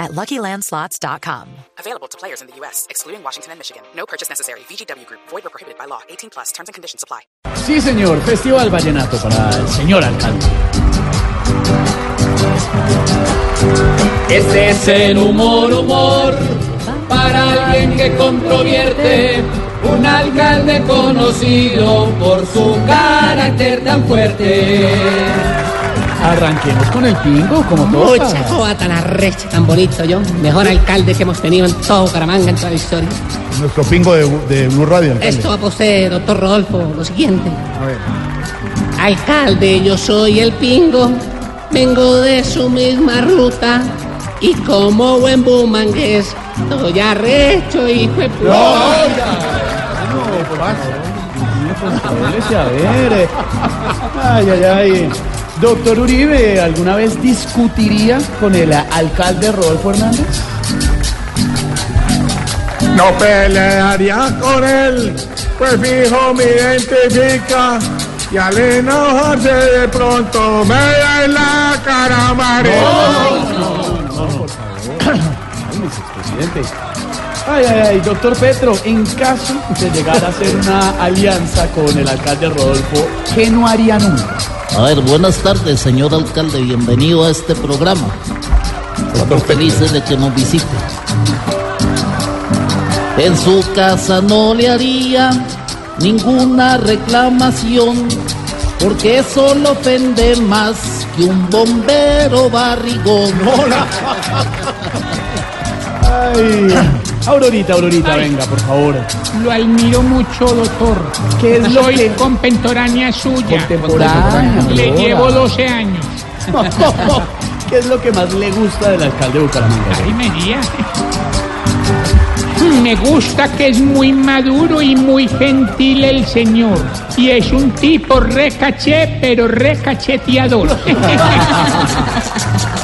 at LuckyLandSlots.com. Available to players in the U.S., excluding Washington and Michigan. No purchase necessary. VGW Group. Void or prohibited by law. 18 plus. Terms and conditions apply. Sí, señor. Festival Vallenato para el señor alcalde. Este es el humor, humor, para alguien que controvierte, un alcalde conocido por su carácter tan fuerte. Arranquemos con el pingo, como todos. Mucha joda tan arrecha, tan bonito yo. Mejor alcalde que hemos tenido en todo Bucaramanga en toda la historia. Nuestro pingo de, de Blue Radio. alcalde. Esto va para usted, doctor Rodolfo, lo siguiente. Alcalde, yo soy el pingo, vengo de su misma ruta. Y como buen bumangués, estoy arrecho y fue Contrólese, a ver. eh. Ay, ay, ay. Doctor Uribe, ¿alguna vez discutiría con el alcalde Rodolfo Hernández? No pelearía con él, pues fijo me identifica y al enojarse de pronto me da en la cara amarilla. Presidente. Ay, ay, ay, doctor Petro, en caso de llegar a hacer una alianza con el alcalde Rodolfo, ¿qué no haría nunca? A ver, buenas tardes, señor alcalde. Bienvenido a este programa. Estamos felices de que nos visite. En su casa no le haría ninguna reclamación, porque eso lo ofende más que un bombero barrigón. Ay, Aurorita, Aurorita, venga, por favor. Lo admiro mucho, doctor. ¿Qué es lo Soy que- contemporánea suya. Contemporánea, Le llevo 12 años. ¿Qué es lo que más le gusta del alcalde de Bucaramanga? Ay, María. Me gusta que es muy maduro y muy gentil el señor. Y es un tipo re caché, pero re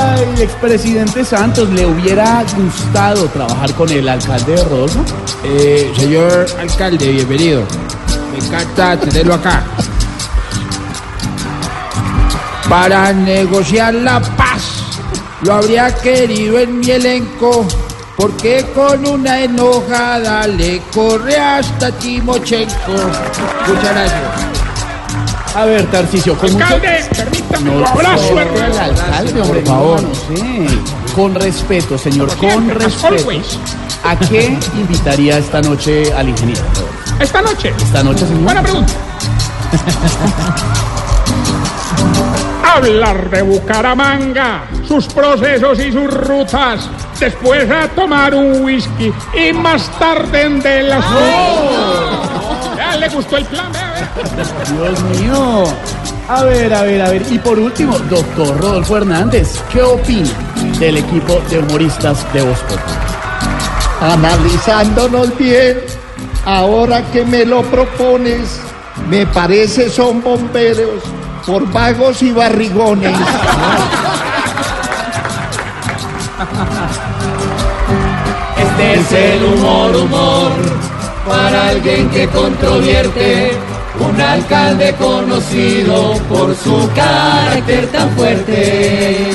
Ay, expresidente Santos, ¿le hubiera gustado trabajar con el alcalde de Rodolfo? Eh, señor alcalde, bienvenido. Me encanta tenerlo acá. Para negociar la paz, lo habría querido en mi elenco, porque con una enojada le corre hasta Timochenko. Muchas gracias. A ver, Tarcicio, con mucho... No, abrazo, el alcalde, hombre, por favor. Con respeto, señor, con respeto. ¿A qué invitaría esta noche al ingeniero? Esta noche. Esta noche, señor. Buena pregunta. Hablar de Bucaramanga, sus procesos y sus rutas. Después a tomar un whisky y más tarde en de las. Ya le gustó el plan, vea. Dios mío. A ver, a ver, a ver. Y por último, doctor Rodolfo Hernández, ¿qué opina del equipo de humoristas de Populi? Analizándonos bien, ahora que me lo propones, me parece son bomberos por vagos y barrigones. Este es el humor, humor, para alguien que controvierte, un alcalde conocido por su carácter tan fuerte.